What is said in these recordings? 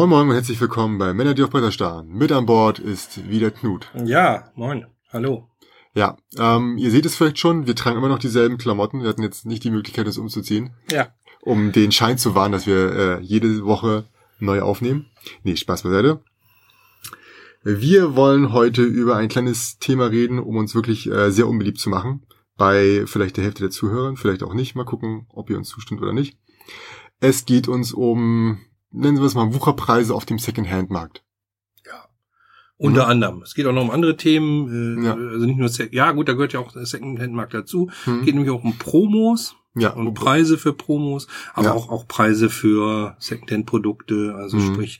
Moin Moin und herzlich willkommen bei Männer, die auf Bretter starren. Mit an Bord ist wieder Knut. Ja, moin. Hallo. Ja, ähm, ihr seht es vielleicht schon, wir tragen immer noch dieselben Klamotten. Wir hatten jetzt nicht die Möglichkeit, das umzuziehen. Ja. Um den Schein zu wahren, dass wir äh, jede Woche neu aufnehmen. Nee, Spaß beiseite. Wir wollen heute über ein kleines Thema reden, um uns wirklich äh, sehr unbeliebt zu machen. Bei vielleicht der Hälfte der Zuhörer, vielleicht auch nicht. Mal gucken, ob ihr uns zustimmt oder nicht. Es geht uns um, nennen wir es mal, Wucherpreise auf dem Second-Hand-Markt. Ja. Unter mhm. anderem. Es geht auch noch um andere Themen. Äh, Ja. Also nicht nur, Se- ja gut, da gehört ja auch der Second-Hand-Markt dazu. Mhm. Geht nämlich auch um Promos Ja, und Preise für Promos, aber Ja. auch, auch Preise für Second-Hand-Produkte, also Mhm. sprich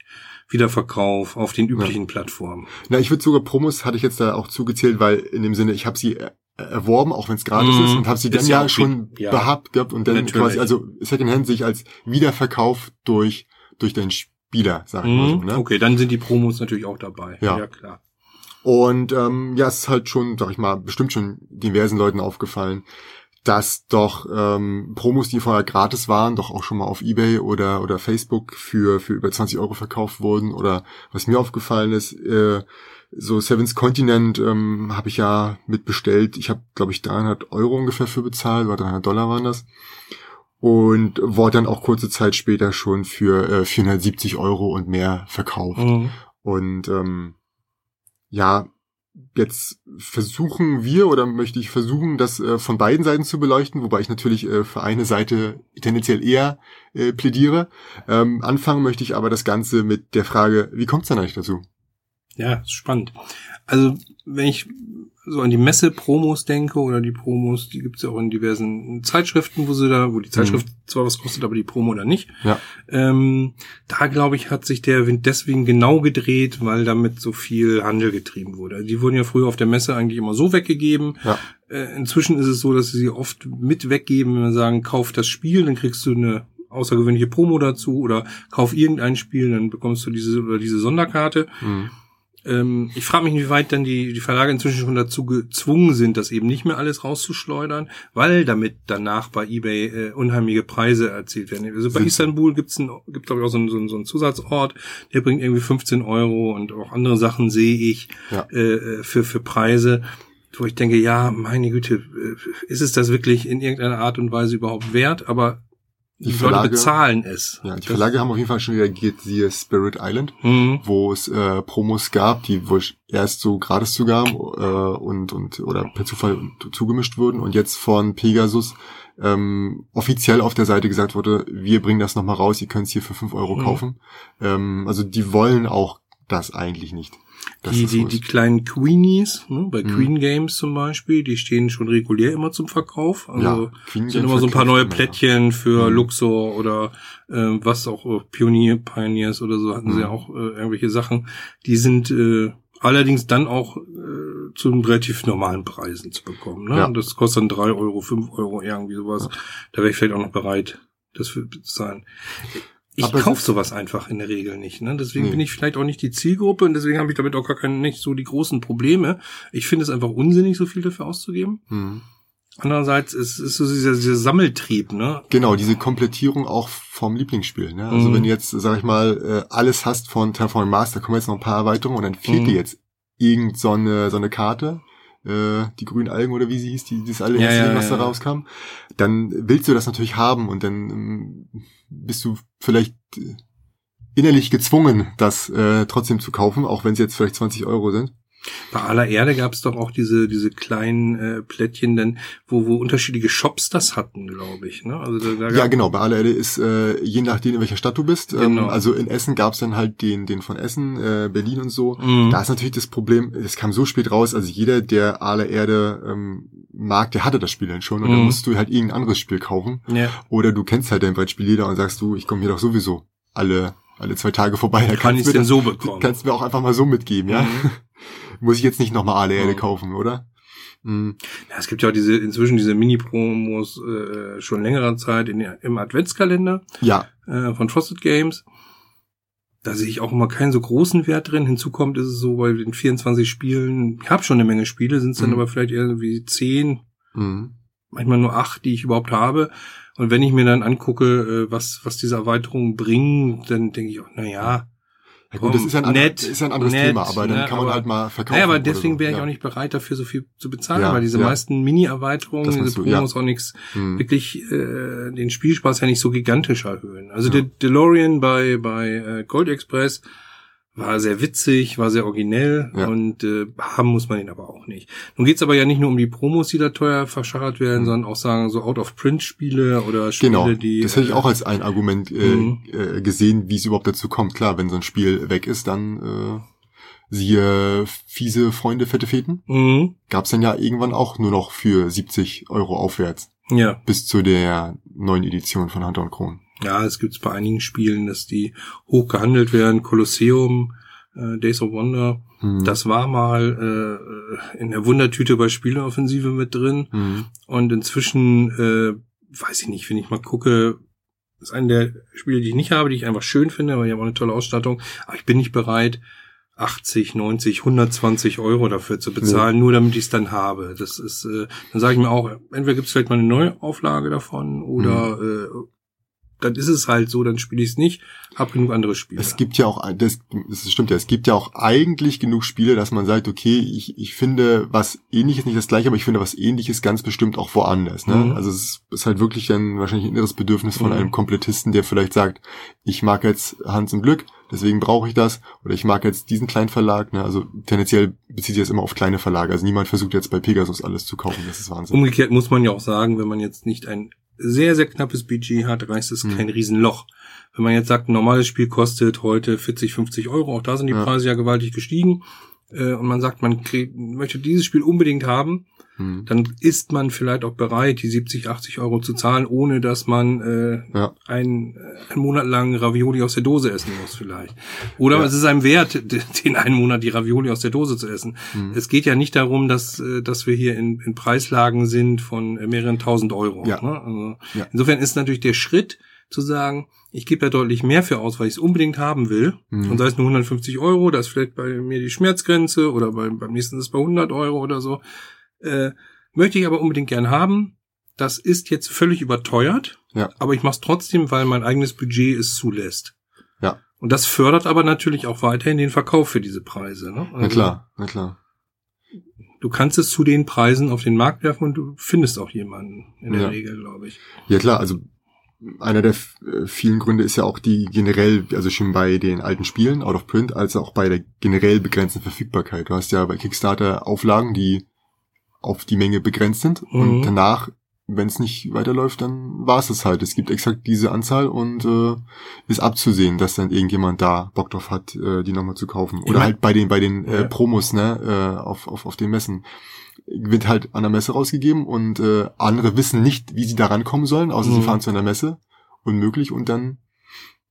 Wiederverkauf auf den üblichen Plattformen. Na, ich würde sogar Promos hatte ich jetzt da auch zugezählt, weil in dem Sinne, ich habe sie er- erworben, auch wenn es gratis Mhm. ist, und habe sie dann ja ja schon ja. behabt gehabt und dann Natürlich. quasi, also Secondhand sich als Wiederverkauf durch durch den Spieler, sag ich mal so. Mhm. Ne? Okay, dann sind die Promos natürlich auch dabei. Ja. ja klar. Und ähm, ja, es ist halt schon, sag ich mal, bestimmt schon diversen Leuten aufgefallen, dass doch ähm, Promos, die vorher gratis waren, doch auch schon mal auf Ebay oder oder Facebook für für über 20 Euro verkauft wurden. Oder was mir aufgefallen ist, äh, so Seven's Continent ähm, habe ich ja mitbestellt. Ich habe, glaube ich, 300 Euro ungefähr für bezahlt, oder 300 Dollar waren das. Und wurde dann auch kurze Zeit später schon für äh, 470 Euro und mehr verkauft. Mhm. Und ähm, ja, jetzt versuchen wir oder möchte ich versuchen, das äh, von beiden Seiten zu beleuchten, wobei ich natürlich äh, für eine Seite tendenziell eher äh, plädiere. Ähm, anfangen möchte ich aber das Ganze mit der Frage, wie kommt es denn eigentlich dazu? Ja, spannend. Also, wenn ich so an die Messe-Promos denke oder die Promos, die gibt's ja auch in diversen Zeitschriften, wo sie da, wo die Zeitschrift zwar was kostet, aber die Promo dann nicht. Ja. Ähm, da glaube ich, hat sich der Wind deswegen genau gedreht, weil damit so viel Handel getrieben wurde. Also Die wurden ja früher auf der Messe eigentlich immer so weggegeben. Ja. Äh, inzwischen ist es so, dass sie sie oft mit weggeben, wenn wir sagen, kauf das Spiel, dann kriegst du eine außergewöhnliche Promo dazu oder kauf irgendein Spiel, dann bekommst du diese oder diese Sonderkarte. Hm. Ähm, ich frage mich, inwieweit dann die, die Verlage inzwischen schon dazu gezwungen sind, das eben nicht mehr alles rauszuschleudern, weil damit danach bei eBay äh, unheimliche Preise erzielt werden. Also bei Istanbul gibt's ein, gibt glaube ich auch so einen, so, einen, so einen Zusatzort, der bringt irgendwie 15 Euro und auch andere Sachen sehe ich Ja. äh, äh, für, für Preise, wo ich denke, ja, meine Güte, äh, ist es das wirklich in irgendeiner Art und Weise überhaupt wert? Aber Die die, Leute Verlage- bezahlen es. Ja, die Das- Verlage haben auf jeden Fall schon reagiert, siehe Spirit Island, Mhm. wo es äh, Promos gab, die wohl erst so gratis zugaben äh, und, und oder per Zufall zugemischt wurden und jetzt von Pegasus ähm, offiziell auf der Seite gesagt wurde, wir bringen das nochmal raus, ihr könnt es hier für 5 Euro Mhm. kaufen. Ähm, also die wollen auch das eigentlich nicht. Die, die, die kleinen Queenies, ne, bei Mhm. Queen Games zum Beispiel, die stehen schon regulär immer zum Verkauf. Also ja, Queen sind Games immer so ein paar neue immer, ja. Plättchen für Mhm. Luxor oder äh, was auch äh, Pionier, Pioneers oder so hatten sie Mhm. ja auch äh, irgendwelche Sachen. Die sind äh, allerdings dann auch äh, zu relativ normalen Preisen zu bekommen. Ne? Ja. Das kostet dann drei Euro, fünf Euro, irgendwie sowas. Ja. Da wäre ich vielleicht auch noch bereit, das zu zahlen. Ich kaufe sowas einfach in der Regel nicht. Ne? Deswegen Nee. bin ich vielleicht auch nicht die Zielgruppe und deswegen habe ich damit auch gar keine, nicht so die großen Probleme. Ich finde es einfach unsinnig, so viel dafür auszugeben. Mhm. Andererseits ist es so dieser, dieser Sammeltrieb, ne? Genau, diese Komplettierung auch vom Lieblingsspiel. Ne? Also Mhm. wenn du jetzt, sag ich mal, äh, alles hast von Terraforming Mars, da kommen jetzt noch ein paar Erweiterungen und dann fehlt Mhm. dir jetzt irgend so eine, so eine Karte, äh, die grünen Algen oder wie sie hieß, die, das allererste Ja, ja, Ding, was ja, da rauskam, dann willst du das natürlich haben und dann ähm, bist du vielleicht äh, innerlich gezwungen, das äh, trotzdem zu kaufen, auch wenn es jetzt vielleicht 20 Euro sind. Bei aller Erde gab es doch auch diese diese kleinen äh, Plättchen, denn wo wo unterschiedliche Shops das hatten, glaube ich. Ne? Also da, da Ja, gab- genau. Bei aller Erde ist, äh, je nachdem, in welcher Stadt du bist. Ähm, Genau. also in Essen gab's dann halt den, den von Essen, äh, Berlin und so. Mhm. Da ist natürlich das Problem, es kam so spät raus, also jeder, der aller Erde ähm, mag, der hatte das Spiel dann schon und dann Mhm. musst du halt irgendein anderes Spiel kaufen. ja. Oder du kennst halt dein Brettspielleader und sagst du, ich komme hier doch sowieso alle, alle zwei Tage vorbei. Da Kann kannst ich denn das- so bekommen? Kannst du mir auch einfach mal so mitgeben, ja? Mhm. Muss ich jetzt nicht nochmal alle Erde kaufen, oder? Mhm. Ja, es gibt ja auch diese inzwischen diese Mini-Promos äh, schon längerer Zeit in, im Adventskalender Ja, äh, von Frosted Games. Da sehe ich auch immer keinen so großen Wert drin. Hinzu kommt, ist es so bei den 24 Spielen, ich habe schon eine Menge Spiele, sind es dann Mhm. aber vielleicht irgendwie 10, mhm. manchmal nur 8, die ich überhaupt habe. Und wenn ich mir dann angucke, äh, was, was diese Erweiterungen bringen, dann denke ich auch, na ja, Ja gut, das ist ja ein, nett, ist ja ein anderes nett, Thema, aber dann ne, kann man aber- halt mal verkaufen. Naja, aber deswegen so. wäre ich ja. auch nicht bereit, dafür so viel zu bezahlen, Ja, weil diese ja. meisten Mini-Erweiterungen, diese du. Promos auch nichts Hm. wirklich äh, den Spielspaß ja nicht so gigantisch erhöhen. Also der DeLorean bei bei äh, Gold Express war sehr witzig, war sehr originell Ja. und äh, haben muss man ihn aber auch nicht. Nun geht's aber ja nicht nur um die Promos, die da teuer verschachert werden, sondern auch sagen so Out-of-Print-Spiele oder Spiele, Genau, die das hätte ich äh, auch als ein Argument äh, Mhm. äh, gesehen, wie es überhaupt dazu kommt. Klar, wenn so ein Spiel weg ist, dann äh, siehe fiese Freunde, fette Feten. mhm. Gab's dann ja irgendwann auch nur noch für 70 Euro aufwärts. Ja, Bis zu der neuen Edition von Hunter und Kron. Ja, es gibt's bei einigen Spielen, dass die hoch gehandelt werden. Colosseum, äh, Days of Wonder, Hm. das war mal äh, in der Wundertüte bei Spieleoffensive mit drin. Hm. Und inzwischen, äh, weiß ich nicht, wenn ich mal gucke, ist eine der Spiele, die ich nicht habe, die ich einfach schön finde, weil die haben auch eine tolle Ausstattung. Aber ich bin nicht bereit, 80, 90, 120 Euro dafür zu bezahlen, nur damit ich es dann habe. Das ist, äh, dann sage ich mir auch, entweder gibt es vielleicht mal eine Neuauflage davon oder äh, dann ist es halt so, dann spiele ich es nicht, hab genug andere Spiele. Es gibt ja auch, das, das stimmt ja, es gibt ja auch eigentlich genug Spiele, dass man sagt, okay, ich, ich finde was ähnliches, nicht das gleiche, aber ich finde was ähnliches ganz bestimmt auch woanders. Ne? Mhm. Also es ist, ist halt wirklich dann wahrscheinlich ein inneres Bedürfnis von Mhm. einem Komplettisten, der vielleicht sagt, ich mag jetzt Hans im Glück, deswegen brauche ich das, oder ich mag jetzt diesen kleinen Verlag. Ne? Also tendenziell bezieht sich das immer auf kleine Verlage. Also niemand versucht jetzt bei Pegasus alles zu kaufen, das ist Wahnsinn. Umgekehrt muss man ja auch sagen, wenn man jetzt nicht ein sehr, sehr knappes Budget hat, reißt es Hm. kein Riesenloch. Wenn man jetzt sagt, ein normales Spiel kostet heute 40, 50 Euro, auch da sind die. Preise ja gewaltig gestiegen, äh, und man sagt, man krieg, möchte dieses Spiel unbedingt haben, Hm. dann ist man vielleicht auch bereit, die 70, 80 Euro zu zahlen, ohne dass man äh, Ja. ein, äh, einen Monat lang Ravioli aus der Dose essen muss vielleicht. Oder Ja. es ist einem wert, den einen Monat die Ravioli aus der Dose zu essen. Hm. Es geht ja nicht darum, dass, äh, dass wir hier in, in Preislagen sind von äh, mehreren tausend Euro. Ja. Ne? Also. Insofern ist natürlich der Schritt zu sagen, ich gebe da deutlich mehr für aus, weil ich es unbedingt haben will. Mhm. Und sei es nur 150 Euro, da ist vielleicht bei mir die Schmerzgrenze oder bei, beim nächsten ist es bei 100 Euro oder so. Äh, möchte ich aber unbedingt gern haben. Das ist jetzt völlig überteuert, Ja. aber ich mache es trotzdem, weil mein eigenes Budget es zulässt. Ja. Und das fördert aber natürlich auch weiterhin den Verkauf für diese Preise. Ne? Na Also klar, na klar. Du kannst es zu den Preisen auf den Markt werfen und du findest auch jemanden in der Ja. Regel, glaube ich. Ja klar, also einer der äh, vielen Gründe ist ja auch die generell, also schon bei den alten Spielen, out of print, als auch bei der generell begrenzten Verfügbarkeit. Du hast ja bei Kickstarter Auflagen, die auf die Menge begrenzt sind Mhm. und danach, wenn es nicht weiterläuft, dann war es es halt. Es gibt exakt diese Anzahl und äh, ist abzusehen, dass dann irgendjemand da Bock drauf hat, äh, die nochmal zu kaufen. Oder mein- halt bei den bei den äh, Promos, ne, äh, auf, auf, auf den Messen wird halt an der Messe rausgegeben und äh, andere wissen nicht, wie sie da rankommen sollen, außer sie Mhm. fahren zu einer Messe. Unmöglich und dann,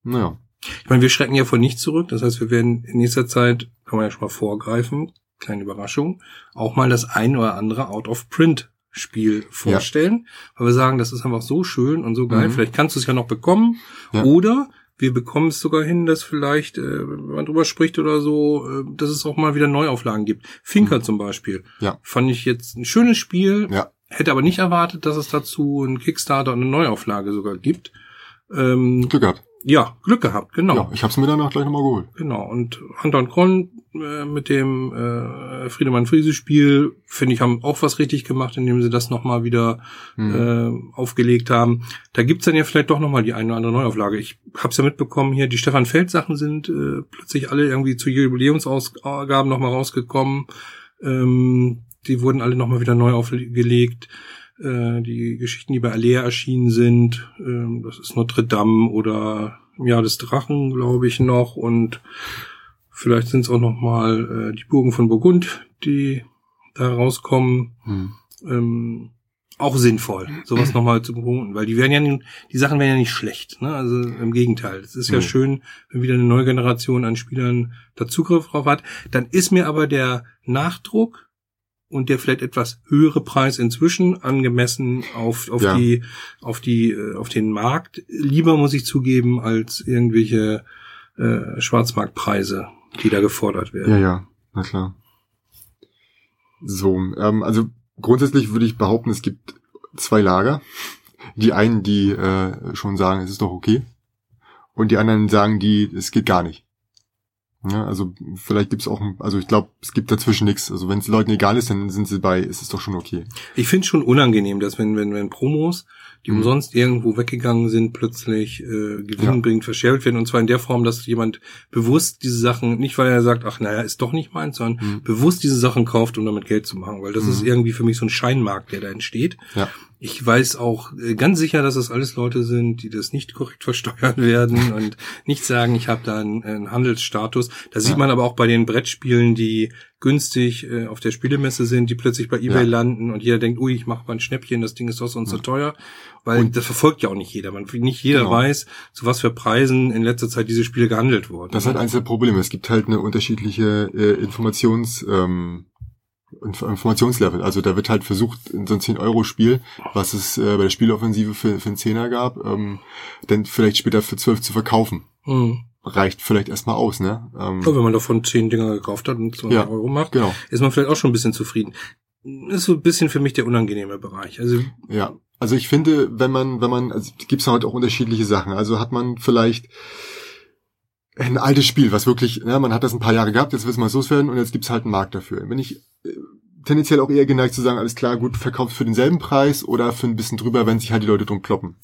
naja. Ich meine, wir schrecken ja vor nichts zurück. Das heißt, wir werden in nächster Zeit, kann man ja schon mal vorgreifen, kleine Überraschung, auch mal das ein oder andere Out-of-Print-Spiel vorstellen. Weil wir sagen, das ist einfach so schön und so geil. Mhm. Vielleicht kannst du es ja noch bekommen. Ja. Oder wir bekommen es sogar hin, dass vielleicht, äh, wenn man drüber spricht oder so, äh, dass es auch mal wieder Neuauflagen gibt. Finker zum Beispiel. Mhm. Ja. Fand ich jetzt ein schönes Spiel. Ja. Hätte aber nicht erwartet, dass es dazu einen Kickstarter und eine Neuauflage sogar gibt. Ähm, Glück gehabt. Ja, Glück gehabt, genau. Ja, ich hab's mir danach gleich nochmal geholt. Genau. Und Hunter und Kron äh, mit dem äh, Friedemann Friese Spiel, finde ich, haben auch was richtig gemacht, indem sie das nochmal wieder Hm. äh, aufgelegt haben. Da gibt's dann ja vielleicht doch nochmal die eine oder andere Neuauflage. Ich hab's ja mitbekommen hier, die Stefan Feld Sachen sind äh, plötzlich alle irgendwie zu Jubiläumsausgaben nochmal rausgekommen. Ähm, die wurden alle nochmal wieder neu aufgelegt. Äh, die Geschichten, die bei Alea erschienen sind, ähm, das ist Notre Dame oder im Jahr des Drachen, glaube ich, noch. Und vielleicht sind es auch nochmal äh, die Burgen von Burgund, die da rauskommen Hm. ähm, auch sinnvoll, sowas nochmal zu beobachten, weil die werden ja, die Sachen werden ja nicht schlecht, ne? Also im Gegenteil. Es ist ja Mhm. schön, wenn wieder eine neue Generation an Spielern da Zugriff drauf hat. Dann ist mir aber der Nachdruck und der vielleicht etwas höhere Preis inzwischen angemessen auf, auf Ja. die, auf die, äh, auf den Markt lieber, muss ich zugeben, als irgendwelche äh, Schwarzmarktpreise, die da gefordert werden. Ja, ja, na klar. So, ähm, also grundsätzlich würde ich behaupten, es gibt zwei Lager. Die einen, die äh, schon sagen, es ist doch okay. Und die anderen sagen, die, es geht gar nicht. Ja, also vielleicht gibt's auch, also ich glaube, es gibt dazwischen nichts. Also wenn es Leuten egal ist, dann sind sie bei, ist es doch schon okay. Ich finde schon unangenehm, dass wenn, wenn, wenn Promos, die Mhm. umsonst irgendwo weggegangen sind, plötzlich äh, gewinnbringend verschärft werden. Und zwar in der Form, dass jemand bewusst diese Sachen, nicht weil er sagt, ach naja, ist doch nicht meins, sondern Mhm. bewusst diese Sachen kauft, um damit Geld zu machen. Weil das Mhm. ist irgendwie für mich so ein Scheinmarkt, der da entsteht. Ja. Ich weiß auch äh, ganz sicher, dass es alles Leute sind, die das nicht korrekt versteuern werden und nicht sagen, ich habe da einen, einen Handelsstatus. Das sieht Ja. man aber auch bei den Brettspielen, die günstig äh, auf der Spielemesse sind, die plötzlich bei eBay Ja. landen und jeder denkt, ui, ich mache mal ein Schnäppchen, das Ding ist doch sonst so Ja. teuer. Weil Und- das verfolgt ja auch nicht jeder. Man, nicht jeder Genau. weiß, zu was für Preisen in letzter Zeit diese Spiele gehandelt wurden. Das ist halt eins der Probleme. Es gibt halt eine unterschiedliche äh, Informations, ähm, Informationslevel. Also da wird halt versucht, in so ein 10-Euro-Spiel, was es äh, bei der Spieleoffensive für, für einen Zehner gab, ähm, dann vielleicht später für 12 zu verkaufen. Mhm. Reicht vielleicht erstmal aus, ne? Ähm, Aber wenn man davon zehn Dinger gekauft hat und 200 Ja. Euro macht, genau, ist man vielleicht auch schon ein bisschen zufrieden. Ist so ein bisschen für mich der unangenehme Bereich. Also ja. Also ich finde, wenn man, wenn man, also gibt's halt auch unterschiedliche Sachen. Also hat man vielleicht ein altes Spiel, was wirklich, ja, man hat das ein paar Jahre gehabt, jetzt will es mal loswerden und jetzt gibt's halt einen Markt dafür. Wenn ich äh, tendenziell auch eher geneigt zu sagen, alles klar, gut, verkauft für denselben Preis oder für ein bisschen drüber, wenn sich halt die Leute drum kloppen.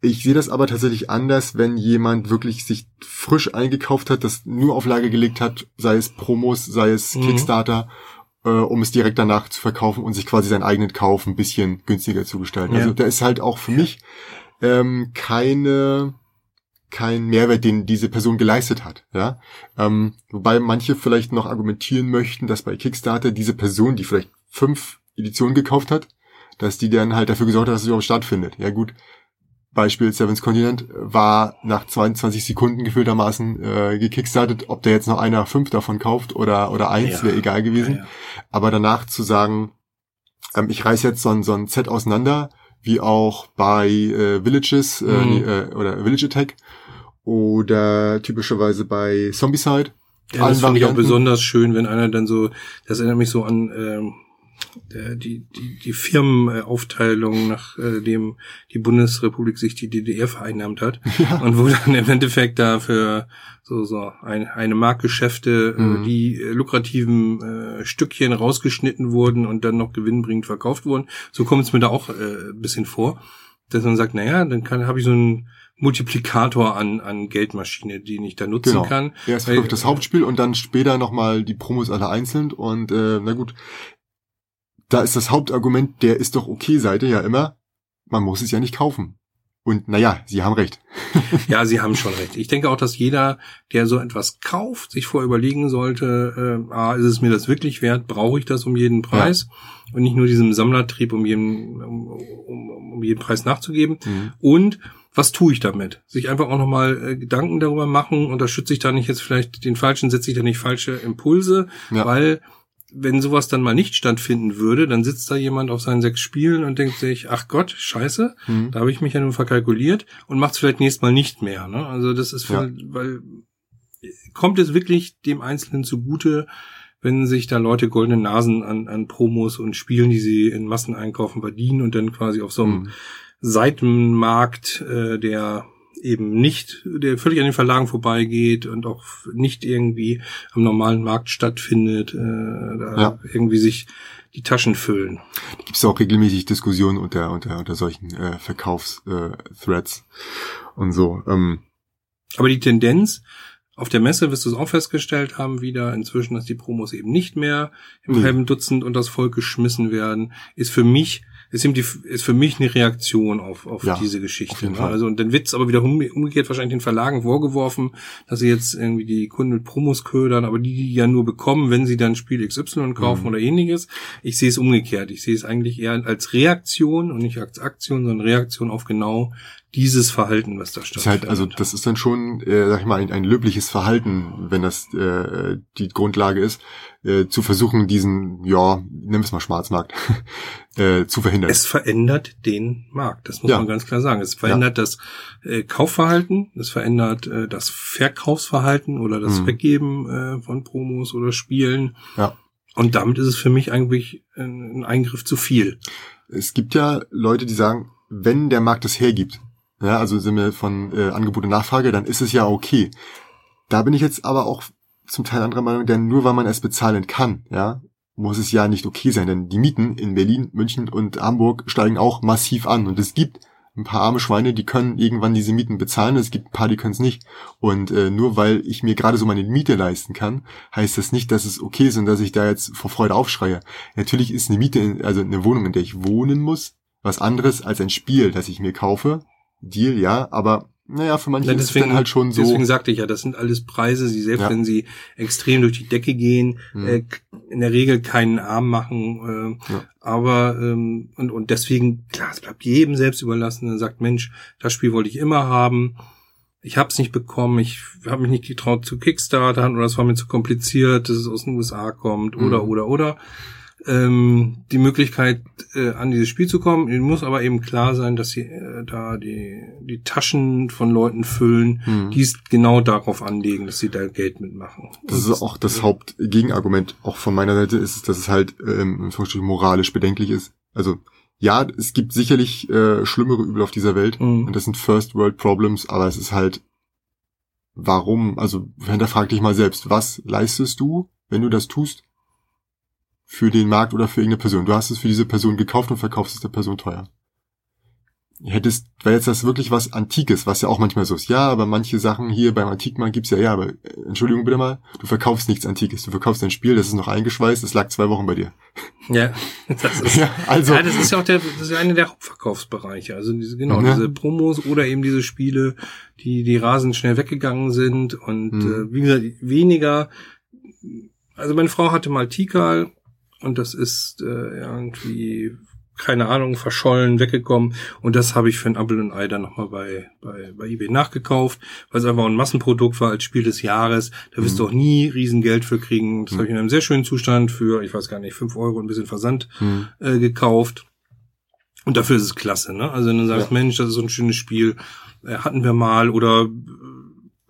Ich sehe das aber tatsächlich anders, wenn jemand wirklich sich frisch eingekauft hat, das nur auf Lager gelegt hat, sei es Promos, sei es Mhm. Kickstarter, äh, um es direkt danach zu verkaufen und sich quasi seinen eigenen Kauf ein bisschen günstiger zu gestalten. Ja. Also da ist halt auch für mich ähm, keine kein Mehrwert, den diese Person geleistet hat. Ja, ähm, wobei manche vielleicht noch argumentieren möchten, dass bei Kickstarter diese Person, die vielleicht fünf Editionen gekauft hat, dass die dann halt dafür gesorgt hat, dass es überhaupt stattfindet. Ja gut, Beispiel Seven's Continent war nach 22 Sekunden gefühltermaßen äh, gekickstartet. Ob der jetzt noch einer fünf davon kauft oder oder eins, Ja. wäre egal gewesen. Ja, ja. Aber danach zu sagen, ähm, ich reiß jetzt so ein, so ein Set auseinander, wie auch bei äh, Villages äh, Mhm. nee, äh, oder Village Attack oder typischerweise bei Zombicide. Ja, das finde ich auch besonders schön, wenn einer dann so, das erinnert mich so an ähm, die, die, die Firmenaufteilung, nach äh, die Bundesrepublik sich die DDR vereinnahmt hat. Ja. Und wo dann im Endeffekt dafür so, so ein, eine Marktgeschäfte, Mhm. äh, die äh, lukrativen äh, Stückchen rausgeschnitten wurden und dann noch gewinnbringend verkauft wurden. So kommt es mir da auch äh, ein bisschen vor, dass man sagt, naja, dann kann habe ich so einen Multiplikator an, an Geldmaschine, den ich da nutzen Genau. kann. Erst Weil- das Hauptspiel und dann später nochmal die Promos alle einzeln und äh, na gut. Da ist das Hauptargument, der ist doch okay Seite ja immer, man muss es ja nicht kaufen. Und naja, sie haben recht. Ja, Sie haben schon recht. Ich denke auch, dass jeder, der so etwas kauft, sich vorher überlegen sollte, äh, ah, ist es mir das wirklich wert? Brauche ich das um jeden Preis? Und nicht nur diesem Sammlertrieb um jeden, um, um, um jeden Preis nachzugeben. Mhm. Und was tue ich damit? Sich einfach auch nochmal äh, Gedanken darüber machen, unterstütze ich da nicht jetzt vielleicht den falschen, setze ich da nicht falsche Impulse, Ja. weil wenn sowas dann mal nicht stattfinden würde, dann sitzt da jemand auf seinen sechs Spielen und denkt sich, ach Gott, scheiße, Mhm. da habe ich mich ja nun verkalkuliert und macht es vielleicht nächstes Mal nicht mehr. Ne? Also das ist, Ja. weil, kommt es wirklich dem Einzelnen zugute, wenn sich da Leute goldene Nasen an, an Promos und Spielen, die sie in Masseneinkaufen verdienen und dann quasi auf so einem Mhm. Seitenmarkt, äh, der eben nicht, der völlig an den Verlagen vorbeigeht und auch nicht irgendwie am normalen Markt stattfindet, äh, da Ja. irgendwie sich die Taschen füllen. gibt es auch regelmäßig Diskussionen unter, unter, unter solchen äh, Verkaufs-Threads äh, Threads und so. Ähm, Aber die Tendenz auf der Messe wirst du es auch festgestellt haben wieder inzwischen, dass die Promos eben nicht mehr im Nee. halben Dutzend und das Volk geschmissen werden, ist für mich ist, eben die, ist für mich eine Reaktion auf, auf Ja, diese auf Geschichte. Ne? Fall. Also und dann wird's aber wieder umge- umgekehrt wahrscheinlich den Verlagen vorgeworfen, dass sie jetzt irgendwie die Kunden mit Promos ködern, aber die, die ja nur bekommen, wenn sie dann Spiel XY kaufen Mhm. oder ähnliches. Ich sehe es umgekehrt. Ich sehe es eigentlich eher als Reaktion und nicht als Aktion, sondern Reaktion auf genau dieses Verhalten, was da ist stattfindet. halt, also das ist dann schon, äh, sag ich mal, ein, ein löbliches Verhalten, wenn das äh, die Grundlage ist, äh, zu versuchen, diesen, ja, wir es mal Schwarzmarkt, äh, zu verhindern. Es verändert den Markt, das muss Ja. man ganz klar sagen. Es verändert das äh, Kaufverhalten, es verändert äh, das Verkaufsverhalten oder das Mhm. Weggeben äh, von Promos oder Spielen. Ja. Und damit ist es für mich eigentlich ein, ein Eingriff zu viel. Es gibt ja Leute, die sagen, wenn der Markt es hergibt, ja, also sind wir von äh, Angebot und Nachfrage, dann ist es ja okay. Da bin ich jetzt aber auch zum Teil anderer Meinung, denn nur weil man es bezahlen kann, ja, muss es ja nicht okay sein, denn die Mieten in Berlin, München und Hamburg steigen auch massiv an und es gibt ein paar arme Schweine, die können irgendwann diese Mieten bezahlen, es gibt ein paar, die können es nicht. Und äh, nur weil ich mir gerade so meine Miete leisten kann, heißt das nicht, dass es okay ist und dass ich da jetzt vor Freude aufschreie. Natürlich ist eine Miete, also eine Wohnung, in der ich wohnen muss, was anderes als ein Spiel, das ich mir kaufe. Deal, ja, aber naja, für manche Ja, deswegen, ist es dann halt schon so. Deswegen sagte ich ja, das sind alles Preise, die selbst Ja. wenn sie extrem durch die Decke gehen, Mhm. äh, in der Regel keinen Arm machen. Äh, Ja. Aber ähm, und und deswegen klar, es bleibt jedem selbst überlassen. Er sagt, Mensch, das Spiel wollte ich immer haben. Ich habe es nicht bekommen. Ich habe mich nicht getraut zu Kickstarter oder es war mir zu kompliziert, dass es aus den USA kommt oder Mhm. oder oder. Ähm, die Möglichkeit, äh, an dieses Spiel zu kommen. Ihnen muss aber eben klar sein, dass sie äh, da die, die Taschen von Leuten füllen, Mhm. die es genau darauf anlegen, dass sie da Geld mitmachen. Das ist auch das Hauptgegenargument, auch von meiner Seite ist es, dass es halt ähm, moralisch bedenklich ist. Also ja, es gibt sicherlich äh, schlimmere Übel auf dieser Welt Mhm. und das sind First World Problems, aber es ist halt, warum, also hinterfrag dich mal selbst, was leistest du, wenn du das tust, für den Markt oder für irgendeine Person? Du hast es für diese Person gekauft und verkaufst es der Person teuer. Hättest, wäre jetzt das wirklich was Antikes, was ja auch manchmal so ist. Ja, aber manche Sachen hier beim Antikmarkt gibt's ja, ja, aber äh, Entschuldigung bitte mal, du verkaufst nichts Antikes. Du verkaufst ein Spiel, das ist noch eingeschweißt, das lag zwei Wochen bei dir. Ja, das ist, Ja, also, ja, das ist ja auch der, das ist ja einer der Hauptverkaufsbereiche. Also diese, genau, Ja. diese Promos oder eben diese Spiele, die, die rasend schnell weggegangen sind und Mhm. äh, wie gesagt, weniger. Also meine Frau hatte mal Tikal und das ist äh, irgendwie keine Ahnung, verschollen, weggekommen. Und das habe ich für ein Apple und Ei dann nochmal bei, bei, bei eBay nachgekauft, weil es einfach ein Massenprodukt war als Spiel des Jahres. Da wirst du auch nie Riesengeld für kriegen. Das habe ich in einem sehr schönen Zustand für, ich weiß gar nicht, fünf Euro und ein bisschen Versand hm, äh, gekauft. Und dafür ist es klasse, ne? Also wenn du sagst, Ja. Mensch, das ist so ein schönes Spiel, äh, hatten wir mal oder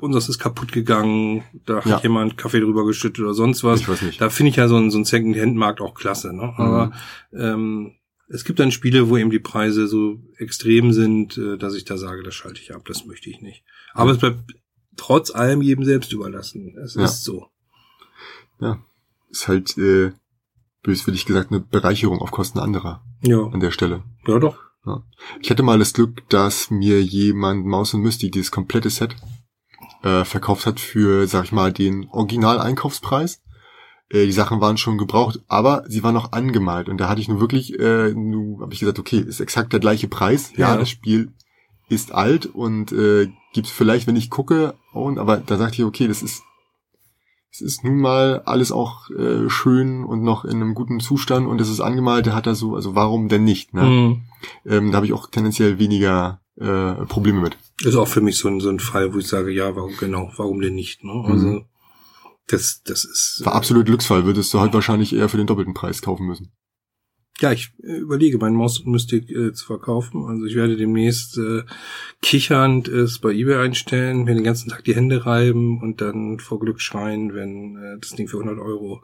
unseres ist kaputt gegangen, da Ja. hat jemand Kaffee drüber geschüttet oder sonst was. ich weiß nicht. Da finde ich ja so ein, so ein Second-Hand-Markt auch klasse, ne? Aber ähm, es gibt dann Spiele, wo eben die Preise so extrem sind, äh, dass ich da sage, das schalte ich ab, das möchte ich nicht. Aber es bleibt trotz allem jedem selbst überlassen. Es Ja. ist so. Ja, ist halt, äh, böswillig gesagt, eine Bereicherung auf Kosten anderer Ja, an der Stelle. ja doch. Ich hatte mal das Glück, dass mir jemand Maus und Mystic dieses komplette Set äh, verkauft hat für, sag ich mal, den Original-Einkaufspreis. Äh, die Sachen waren schon gebraucht, aber sie waren noch angemalt und da hatte ich nur wirklich, äh, nur habe ich gesagt, okay, ist exakt der gleiche Preis. Ja, Ja. das Spiel ist alt und äh, gibt's vielleicht, wenn ich gucke, und aber da sagte ich, okay, das ist es ist nun mal alles auch äh, schön und noch in einem guten Zustand und es ist angemalt, der hat da so, also warum denn nicht? Ne? Mhm. ähm, da habe ich auch tendenziell weniger äh, Probleme mit. Ist auch für mich so ein, so ein Fall, wo ich sage, ja, warum genau, warum denn nicht? Ne? Also Mhm. das, das ist War absolut Glücksfall, würdest du halt wahrscheinlich eher für den doppelten Preis kaufen müssen. Ja, ich äh, überlege, meinen Maus und Mystic äh, zu verkaufen. Also ich werde demnächst äh, kichernd es bei eBay einstellen, mir den ganzen Tag die Hände reiben und dann vor Glück schreien, wenn äh, das Ding für 100 Euro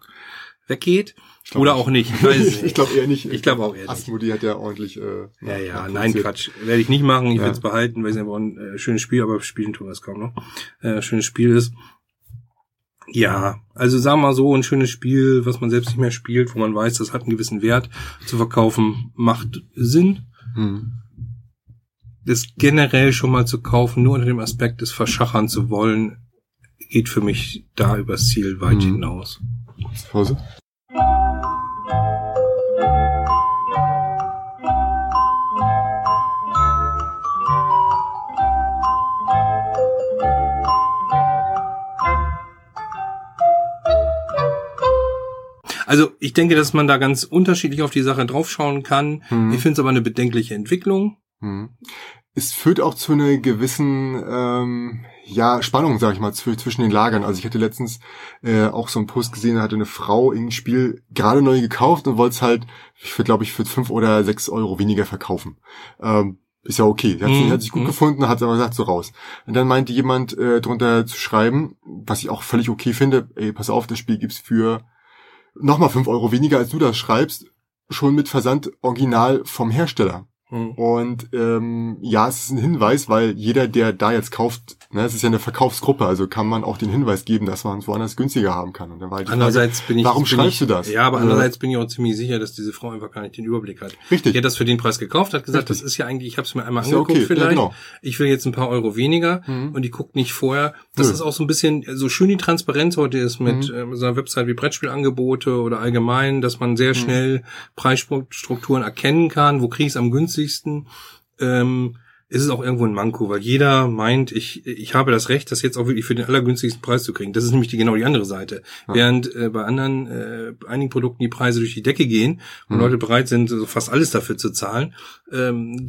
weggeht. Oder nicht. auch nicht. Ich, weiß ich glaube eher nicht. Ich glaube auch eher nicht. Asmodi hat ja ordentlich. Äh, Ja, ja, nein, Quatsch. Werde ich nicht machen. Ich Ja. werde es behalten, weil es einfach ein äh, schönes Spiel, aber spielen tun wir es kaum noch. Äh, schönes Spiel ist. Ja, also sagen wir mal so, ein schönes Spiel, was man selbst nicht mehr spielt, wo man weiß, das hat einen gewissen Wert zu verkaufen, macht Sinn. Hm. Das generell schon mal zu kaufen, nur unter dem Aspekt des Verschachern zu wollen, geht für mich da übers Ziel weit Mhm. hinaus. Pause. Also ich denke, dass man da ganz unterschiedlich auf die Sache draufschauen kann. Hm. Ich finde es aber eine bedenkliche Entwicklung. Hm. Es führt auch zu einer gewissen ähm, ja, Spannung, sag ich mal, zw zwischen den Lagern. Also ich hatte letztens äh, auch so einen Post gesehen, da hatte eine Frau irgendein Spiel gerade neu gekauft und wollte es halt, für, glaube ich, für fünf oder sechs Euro weniger verkaufen. Ähm, ist ja okay. Sie hat, Mhm, hat sich gut mhm. gefunden, hat aber gesagt, so raus. Und dann meinte jemand äh, drunter zu schreiben, was ich auch völlig okay finde, ey, pass auf, das Spiel gibt's für nochmal fünf Euro weniger, als du das schreibst, schon mit Versand original vom Hersteller. Mhm. Und ähm, ja, es ist ein Hinweis, weil jeder, der da jetzt kauft, ne, es ist ja eine Verkaufsgruppe, also kann man auch den Hinweis geben, dass man es woanders günstiger haben kann. Und dann war halt die andererseits Frage, bin ich, warum bin schreibst ich, du das? Ja, aber äh, andererseits bin ich auch ziemlich sicher, dass diese Frau einfach gar nicht den Überblick hat. Richtig. Die hat das für den Preis gekauft, hat gesagt, Richtig. das ist ja eigentlich, ich habe es mir einmal ist angeguckt okay. vielleicht, ja, genau. ich will jetzt ein paar Euro weniger mhm. und die guckt nicht vorher. Das Nö. ist auch so ein bisschen, so schön die Transparenz heute ist mit mhm. äh, so einer Website wie Brettspielangebote oder allgemein, dass man sehr schnell mhm. Preisstrukturen erkennen kann, wo kriege ich es am günstigsten ähm, ist es auch irgendwo ein Manko, weil jeder meint, ich, ich habe das Recht, das jetzt auch wirklich für den allergünstigsten Preis zu kriegen. Das ist nämlich die, genau die andere Seite. Ja. Während äh, bei anderen, äh, einigen Produkten die Preise durch die Decke gehen und mhm. Leute bereit sind, so fast alles dafür zu zahlen, ähm,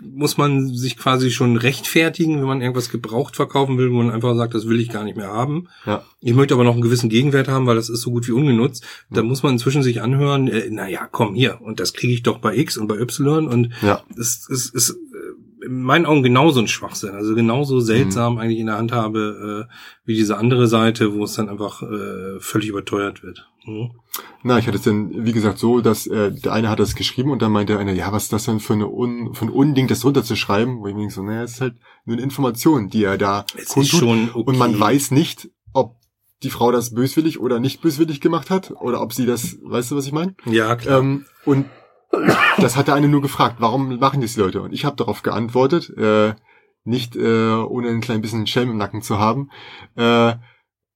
muss man sich quasi schon rechtfertigen, wenn man irgendwas gebraucht verkaufen will, wo man einfach sagt, das will ich gar nicht mehr haben. Ja. Ich möchte aber noch einen gewissen Gegenwert haben, weil das ist so gut wie ungenutzt. Da muss man inzwischen sich anhören, äh, naja, komm hier, und das kriege ich doch bei X und bei Y und ja. es, es, es in meinen Augen genauso ein Schwachsinn. Also genauso seltsam mhm. eigentlich in der Handhabe äh, wie diese andere Seite, wo es dann einfach äh, völlig überteuert wird. Mhm. Na, ich hatte es dann, wie gesagt, so, dass äh, der eine hat das geschrieben und dann meinte der eine, ja, was ist das denn für, eine Un, für ein Unding, das runterzuschreiben? Wo ich mir denke so, naja, es ist halt nur eine Information, die er da es kundtut. Schon okay. Und man weiß nicht, ob die Frau das böswillig oder nicht böswillig gemacht hat oder ob sie das, weißt du, was ich meine? Ja, klar. Ähm, und das hat der eine nur gefragt, warum machen das die Leute? Und ich habe darauf geantwortet, äh, nicht äh, ohne ein klein bisschen Schelm im Nacken zu haben, äh,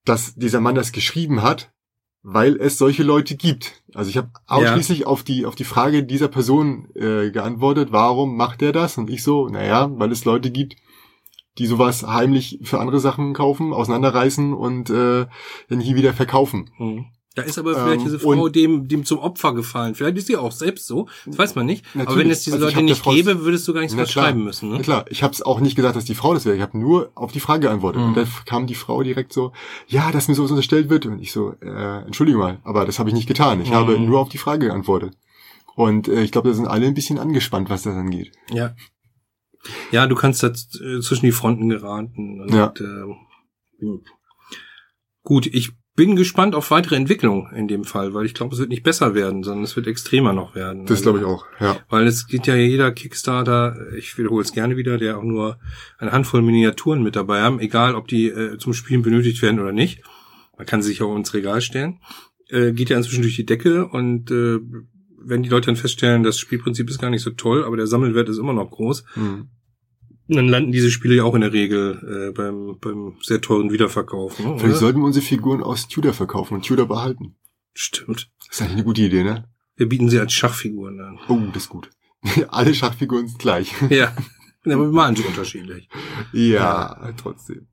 dass dieser Mann das geschrieben hat, weil es solche Leute gibt. Also ich habe ausschließlich ja. auf die auf die Frage dieser Person äh, geantwortet, warum macht er das? Und ich so, naja, weil es Leute gibt, die sowas heimlich für andere Sachen kaufen, auseinanderreißen und äh, dann hier wieder verkaufen. Mhm. Da ist aber vielleicht ähm, diese Frau dem, dem zum Opfer gefallen. Vielleicht ist sie auch selbst so. Das weiß man nicht. Aber wenn es diese also Leute nicht gäbe, würdest du gar nichts mehr schreiben müssen. Ne? Na klar, ich habe es auch nicht gesagt, dass die Frau das wäre. Ich habe nur auf die Frage geantwortet. Mhm. Und dann kam die Frau direkt so, ja, dass mir sowas unterstellt wird. Und ich so, äh, entschuldige mal, aber das habe ich nicht getan. Ich mhm. habe nur auf die Frage geantwortet. Und äh, ich glaube, da sind alle ein bisschen angespannt, was das angeht. Ja. Ja, du kannst da äh, zwischen die Fronten geraten. Und, ja. Äh, gut, ich bin gespannt auf weitere Entwicklung in dem Fall, weil ich glaube, es wird nicht besser werden, sondern es wird extremer noch werden. Das glaube ich auch, ja. Weil es gibt ja jeder Kickstarter, ich wiederhole es gerne wieder, der auch nur eine Handvoll Miniaturen mit dabei haben, egal ob die äh, zum Spielen benötigt werden oder nicht. Man kann sie sich auch ins Regal stellen. Äh, geht ja inzwischen durch die Decke und äh, wenn die Leute dann feststellen, das Spielprinzip ist gar nicht so toll, aber der Sammelwert ist immer noch groß, mhm dann landen diese Spiele ja auch in der Regel äh, beim, beim sehr teuren Wiederverkauf. Ne, Vielleicht sollten wir unsere Figuren aus Tudor verkaufen und Tudor behalten. Stimmt. Das ist eigentlich eine gute Idee, ne? Wir bieten sie als Schachfiguren an. Oh, das ist gut. Alle Schachfiguren sind gleich. Ja. Aber wir malen sie unterschiedlich. Ja, ja. trotzdem.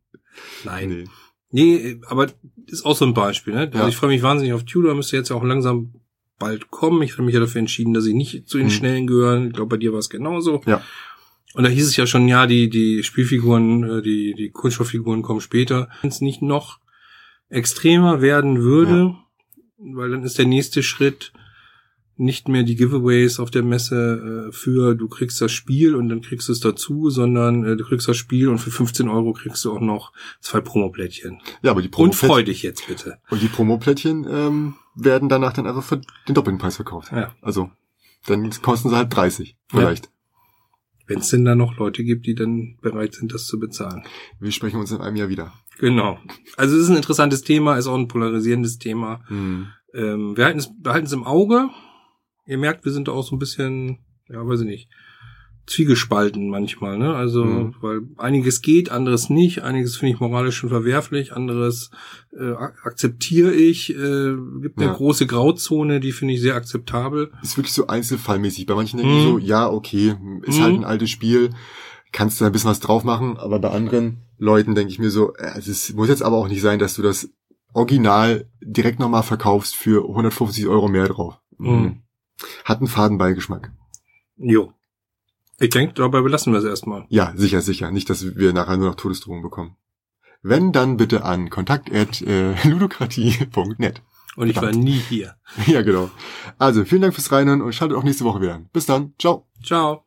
Nein. Nee. nee. aber ist auch so ein Beispiel, ne? Also ja. ich freue mich wahnsinnig auf Tudor, müsste jetzt ja auch langsam bald kommen. Ich habe mich ja dafür entschieden, dass ich nicht zu den hm. Schnellen gehöre. Ich glaube, bei dir war es genauso. Ja. Und da hieß es ja schon, ja, die, die Spielfiguren, äh, die, die Kunststofffiguren kommen später. Wenn es nicht noch extremer werden würde, ja. weil dann ist der nächste Schritt nicht mehr die Giveaways auf der Messe äh, für du kriegst das Spiel und dann kriegst du es dazu, sondern äh, du kriegst das Spiel und für 15 Euro kriegst du auch noch zwei Promoplättchen. Ja, aber die Promoplättchen. Und freu dich jetzt bitte. Und die Promoplättchen ähm, werden danach dann einfach für den doppelten Preis verkauft. Ja. Also dann kosten sie halt 30 vielleicht. Ja. Wenn es denn da noch Leute gibt, die dann bereit sind, das zu bezahlen. Wir sprechen uns in einem Jahr wieder. Genau. Also es ist ein interessantes Thema, ist auch ein polarisierendes Thema. Hm. Ähm, wir halten es, behalten es im Auge. Ihr merkt, wir sind da auch so ein bisschen, ja, weiß ich nicht, zwiegespalten manchmal, ne? Also, mhm. weil einiges geht, anderes nicht, einiges finde ich moralisch schon verwerflich, anderes äh, akzeptiere ich, äh, gibt eine ja. große Grauzone, die finde ich sehr akzeptabel. Ist wirklich so einzelfallmäßig. Bei manchen denken mhm. so, ja, okay, ist mhm. halt ein altes Spiel, kannst du ein bisschen was drauf machen, aber bei anderen Leuten denke ich mir so, äh, es muss jetzt aber auch nicht sein, dass du das Original direkt nochmal verkaufst für 150 Euro mehr drauf. Mhm. mhm. Hat einen Fadenbeigeschmack. Jo. Ich denke, dabei belassen wir es erstmal. Ja, sicher, sicher. Nicht, dass wir nachher nur noch Todesdrohungen bekommen. Wenn, dann bitte an kontakt.ludokratie.net. Und ich Verdammt. war nie hier. Ja, genau. Also, vielen Dank fürs Reinhören und schaltet auch nächste Woche wieder an. Bis dann. Ciao. Ciao.